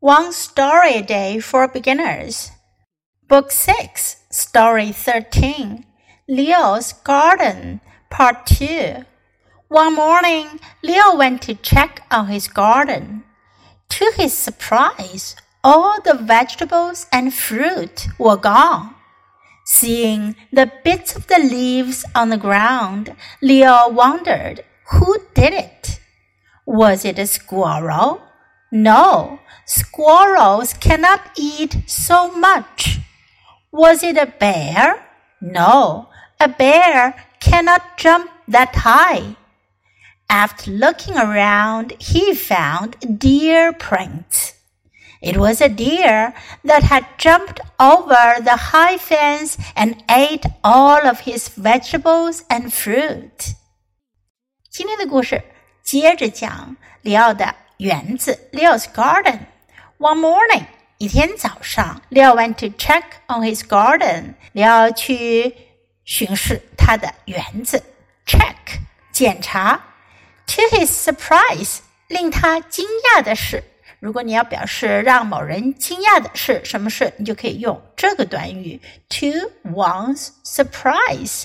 One Story a Day for Beginners. Book 6, Story 13. Leo's Garden, Part 2. One morning, Leo went to check on his garden. To his surprise, all the vegetables and fruit were gone. Seeing the bits of the leaves on the ground, Leo wondered who did it. Was it a squirrel? No, squirrels cannot eat so much. Was it a bear? No, a bear cannot jump that high. After looking around, he found deer prints. It was a deer that had jumped over the high fence and ate all of his vegetables and fruit. 今天的故事接着讲里奥的 园子 Leo's garden. One morning，一天早上，Leo went to check on his garden。Leo 去巡视他的园子，check 检查。To his surprise，令他惊讶的是，如果你要表示让某人惊讶的是什么事，你就可以用这个短语 to one's surprise。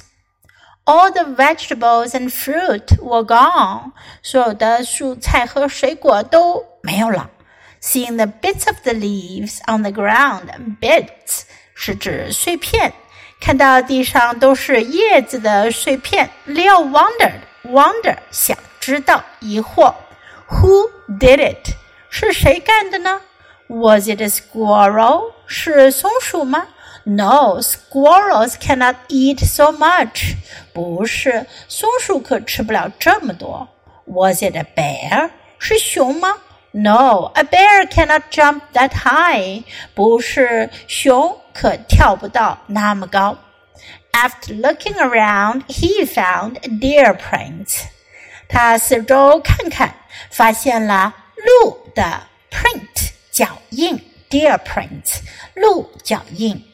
all the vegetables and fruit were gone. 所有的蔬菜和水果都没有了。Seeing the bits of the leaves on the ground, bits 是指碎片，看到地上都是叶子的碎片。Leo wondered, wonder 想知道，疑惑。Who did it？是谁干的呢？Was it a squirrel？是松鼠吗 ？no, squirrels cannot eat so much. 不是，松鼠可吃不了这么多。Was it a bear? 是熊吗？No, a bear cannot jump that high. 不是，熊可跳不到那么高。After looking around, he found deer prints. 他四周看看，发现了鹿的 print 脚印，deer print 鹿脚印。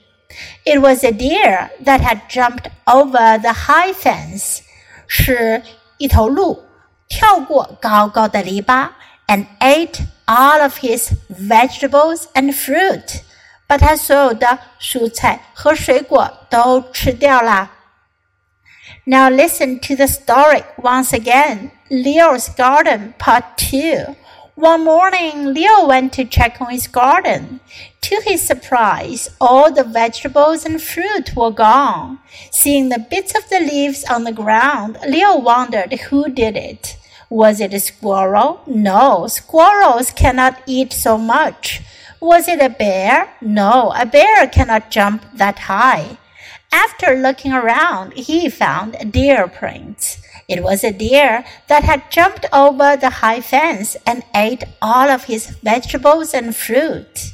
it was a deer that had jumped over the high fence. 是一头鹿跳过高高的篱笆 and ate all of his vegetables and fruit. 把他所有的蔬菜和水果都吃掉了。Now listen to the story once again. Leo's Garden Part 2. One morning, Leo went to check on his garden. To his surprise, all the vegetables and fruit were gone. Seeing the bits of the leaves on the ground, Leo wondered who did it. Was it a squirrel? No, squirrels cannot eat so much. Was it a bear? No, a bear cannot jump that high. After looking around, he found a deer prints. It was a deer that had jumped over the high fence and ate all of his vegetables and fruit.